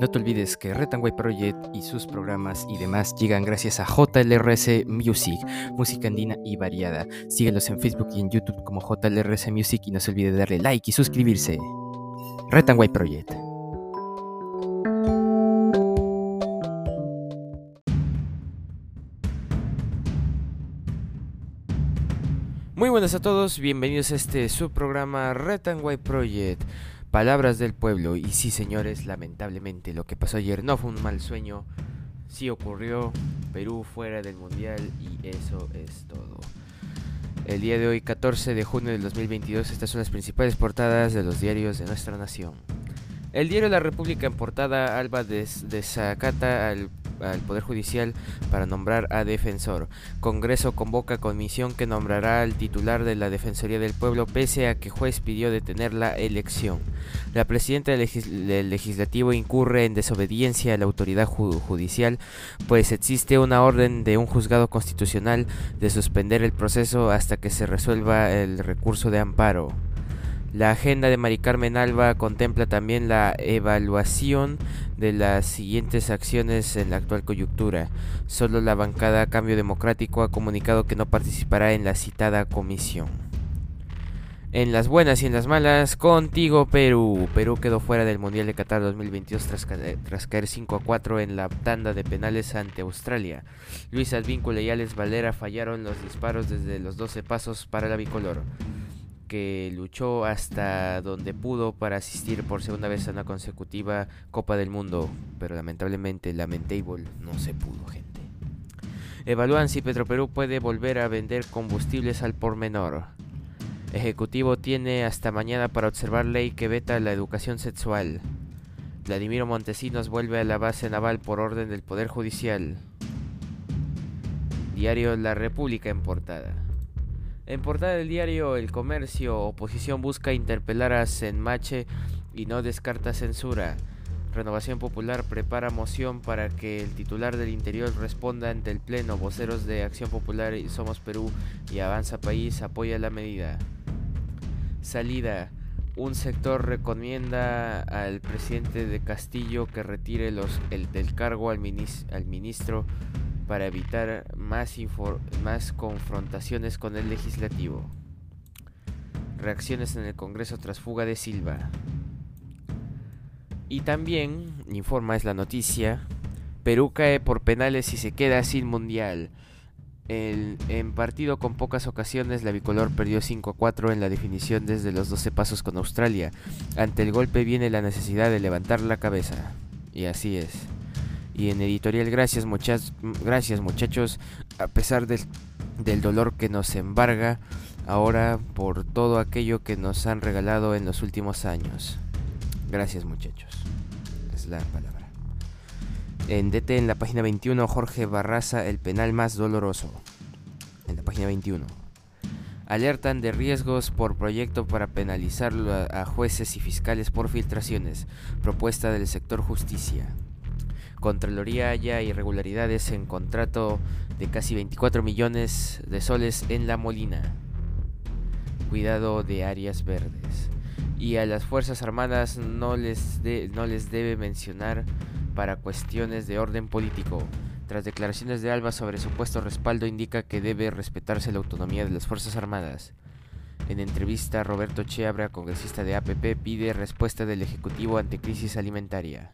No te olvides que Retanway Project y sus programas y demás llegan gracias a JLRS Music, música andina y variada. Síguelos en Facebook y en YouTube como JLRS Music y no se olvide darle like y suscribirse. Retanway Project. Muy buenas a todos, bienvenidos a este subprograma Retanway Project. Palabras del pueblo. Y sí, señores, lamentablemente lo que pasó ayer no fue un mal sueño. Sí ocurrió. Perú fuera del mundial y eso es todo. El día de hoy, 14 de junio del 2022, estas son las principales portadas de los diarios de nuestra nación. El diario La República en portada Alba desacata al al Poder Judicial para nombrar a defensor. Congreso convoca comisión que nombrará al titular de la Defensoría del Pueblo pese a que juez pidió detener la elección. La presidenta del, Legislativo incurre en desobediencia a la autoridad judicial, pues existe una orden de un juzgado constitucional de suspender el proceso hasta que se resuelva el recurso de amparo. La agenda de Mari Carmen Alba contempla también la evaluación de las siguientes acciones en la actual coyuntura. Solo la bancada Cambio Democrático ha comunicado que no participará en la citada comisión. En las buenas y en las malas, contigo Perú. Perú quedó fuera del Mundial de Qatar 2022 tras, tras caer 5 a 4 en la tanda de penales ante Australia. Luis Advíncula y Alex Valera fallaron los disparos desde los 12 pasos para la bicolor que luchó hasta donde pudo para asistir por segunda vez a una consecutiva Copa del Mundo, pero lamentablemente Lamentable no se pudo, gente. Evalúan si Petroperú puede volver a vender combustibles al por menor. Ejecutivo tiene hasta mañana para observar ley que veta la educación sexual. Vladimiro Montesinos vuelve a la base naval por orden del Poder Judicial. Diario La República en portada. En portada del diario El Comercio, oposición busca interpelar a Senmache y no descarta censura. Renovación Popular prepara moción para que el titular del Interior responda ante el Pleno. Voceros de Acción Popular y Somos Perú y Avanza País apoya la medida. Salida. Un sector recomienda al presidente de Castillo que retire el, del cargo al, al ministro para evitar más, más confrontaciones con el legislativo. Reacciones en el Congreso tras fuga de Silva. Y también, informa es la noticia, Perú cae por penales y se queda sin mundial. en partido con pocas ocasiones, la bicolor perdió 5 a 4 en la definición desde los 12 pasos con Australia. Ante el golpe viene la necesidad de levantar la cabeza. Y así es. Y en editorial, gracias, muchas, gracias muchachos, a pesar del, del dolor que nos embarga ahora por todo aquello que nos han regalado en los últimos años. Gracias muchachos. Es la palabra. En DT en la página 21, Jorge Barraza, el penal más doloroso. En la página 21. Alertan de riesgos por proyecto para penalizar a jueces y fiscales por filtraciones. Propuesta del sector justicia. Contraloría haya irregularidades en contrato de casi 24 millones de soles en La Molina. Cuidado de áreas verdes. Y a las Fuerzas Armadas no les, no les debe mencionar para cuestiones de orden político. Tras declaraciones de Alba sobre supuesto respaldo indica que debe respetarse la autonomía de las Fuerzas Armadas. En entrevista, Roberto Cheabra, congresista de APP, pide respuesta del Ejecutivo ante crisis alimentaria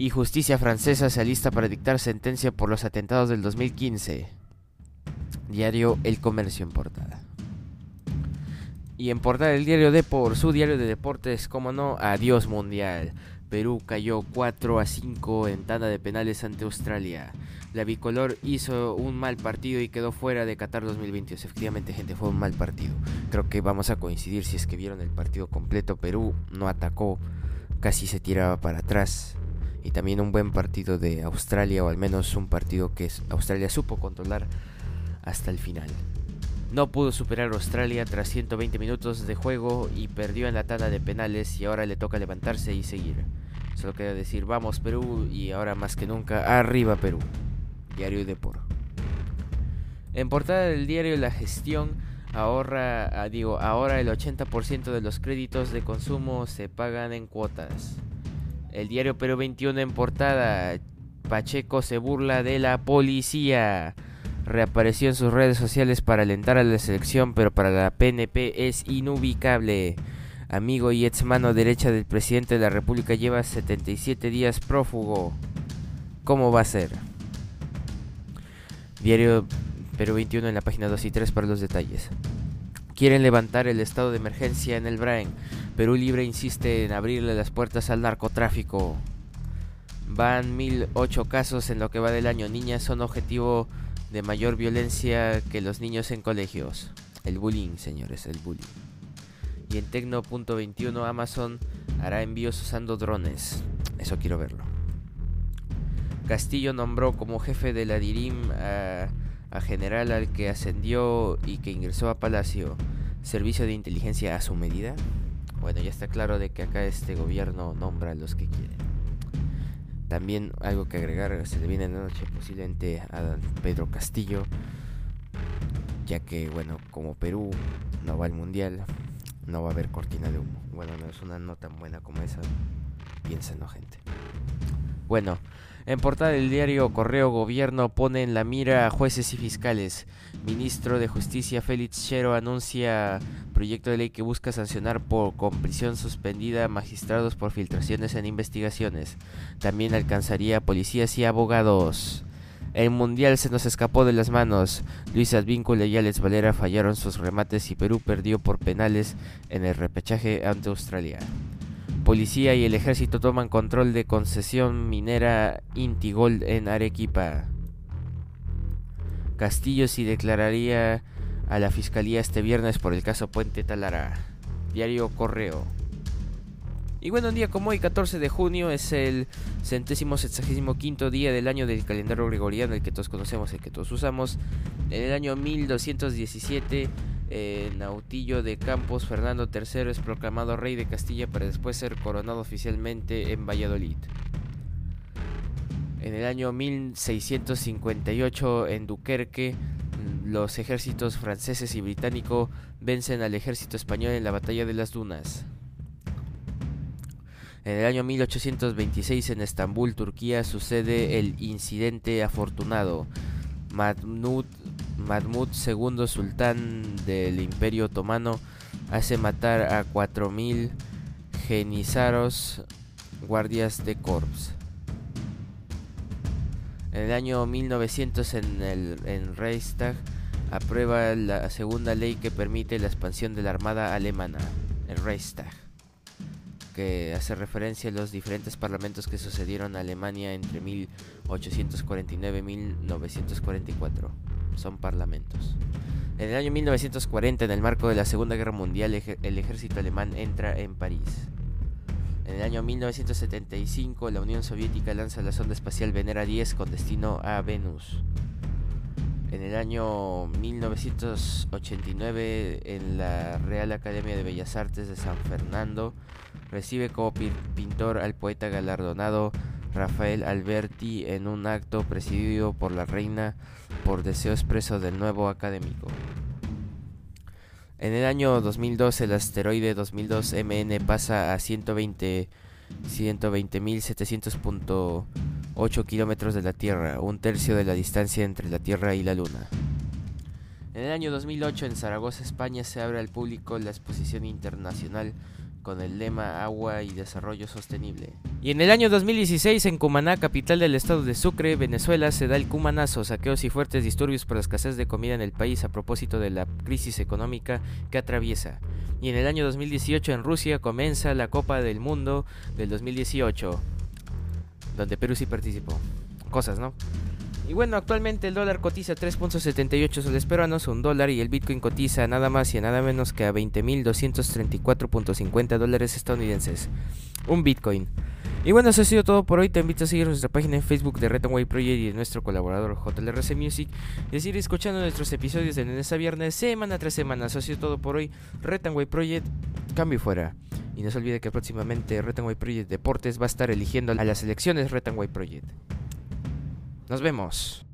y justicia francesa se alista para dictar sentencia por los atentados del 2015. Diario El Comercio en portada. Y en portada el diario Depor, su diario de deportes, como no, adiós mundial. Perú cayó 4 a 5 en tanda de penales ante Australia. La bicolor hizo un mal partido y quedó fuera de Qatar 2022. Efectivamente, gente, fue un mal partido. Creo que vamos a coincidir si es que vieron el partido completo. Perú no atacó, casi se tiraba para atrás y también un buen partido de Australia, o al menos un partido que Australia supo controlar hasta el final. No pudo superar Australia tras 120 minutos de juego y perdió en la tanda de penales y ahora le toca levantarse y seguir. Solo queda decir vamos Perú y ahora más que nunca arriba Perú. Diario Depor. En portada del diario La Gestión ahorra, ah, digo, ahora el 80% de los créditos de consumo se pagan en cuotas. El diario Perú 21 en portada. Pacheco se burla de la policía. Reapareció en sus redes sociales para alentar a la selección, pero para la PNP es inubicable. Amigo y ex mano derecha del presidente de la República lleva 77 días prófugo. ¿Cómo va a ser? Diario Perú 21 en la página 2 y 3 para los detalles. Quieren levantar el estado de emergencia en el Brain. Perú Libre insiste en abrirle las puertas al narcotráfico. Van 1008 casos en lo que va del año. Niñas son objetivo de mayor violencia que los niños en colegios. El bullying, señores, el bullying. Y en Tecno.21 Amazon hará envíos usando drones. Eso quiero verlo. Castillo nombró como jefe de la DIRIM a, a general al que ascendió y que ingresó a Palacio. Servicio de inteligencia a su medida. Bueno, ya está claro de que acá este gobierno nombra a los que quieren. También algo que agregar, se le viene en la noche posiblemente a Pedro Castillo, ya que, bueno, como Perú no va al mundial, no va a haber cortina de humo. Bueno, no es una nota tan buena como esa, piénsenlo, gente. Bueno, en portada del diario Correo Gobierno pone en la mira a jueces y fiscales. Ministro de Justicia Félix Chero anuncia proyecto de ley que busca sancionar por con prisión suspendida a magistrados por filtraciones en investigaciones. También alcanzaría a policías y abogados. El mundial se nos escapó de las manos. Luis Advíncula y Alex Valera fallaron sus remates y Perú perdió por penales en el repechaje ante Australia. Policía y el ejército toman control de concesión minera Intigold en Arequipa. Castillo sí declararía a la fiscalía este viernes por el caso Puente Talara. Diario Correo. Y bueno, un día como hoy, 14 de junio, es el centésimo sexagésimo quinto día del año del calendario gregoriano, el que todos conocemos, el que todos usamos. En el año 1217 en Autillo de Campos, Fernando III es proclamado rey de Castilla para después ser coronado oficialmente en Valladolid. En el año 1658 en Duquerque, los ejércitos franceses y británico vencen al ejército español en la batalla de las Dunas. En el año 1826 en Estambul, Turquía, sucede el incidente afortunado. Mahmud Mahmud II, sultán del Imperio Otomano, hace matar a 4.000 genizaros guardias de corps. En el año 1900 en el Reichstag aprueba la segunda ley que permite la expansión de la Armada alemana, el Reichstag, que hace referencia a los diferentes parlamentos que sucedieron a Alemania entre 1849 y 1944 son parlamentos. En el año 1940, en el marco de la Segunda Guerra Mundial, el ejército alemán entra en París. En el año 1975, la Unión Soviética lanza la sonda espacial Venera 10 con destino a Venus. En el año 1989, en la Real Academia de Bellas Artes de San Fernando, recibe como pintor al poeta galardonado Rafael Alberti en un acto presidido por la reina por deseo expreso del nuevo académico. En el año 2002 el asteroide 2002 MN pasa a 120 120.700.8 kilómetros de la Tierra, un tercio de la distancia entre la Tierra y la Luna. En el año 2008 en Zaragoza, España, se abre al público la exposición internacional con el lema Agua y Desarrollo Sostenible. Y en el año 2016 en Cumaná, capital del estado de Sucre, Venezuela, se da el cumanazo, saqueos y fuertes disturbios por la escasez de comida en el país a propósito de la crisis económica que atraviesa. Y en el año 2018 en Rusia comienza la Copa del Mundo del 2018, donde Perú sí participó. Cosas, ¿no? Y bueno, actualmente el dólar cotiza 3.78 soles peruanos, un dólar, y el Bitcoin cotiza nada más y nada menos que a 20.234.50 dólares estadounidenses. Un Bitcoin. Y bueno, eso ha sido todo por hoy. Te invito a seguir nuestra página en Facebook de Retonway Project y de nuestro colaborador JLRC Music. Y seguir escuchando nuestros episodios de lunes a viernes, semana tras semana. Eso ha sido todo por hoy. Retonway Project, cambio fuera. Y no se olvide que próximamente Retonway Project Deportes va a estar eligiendo a las selecciones Retonway Project. Nos vemos.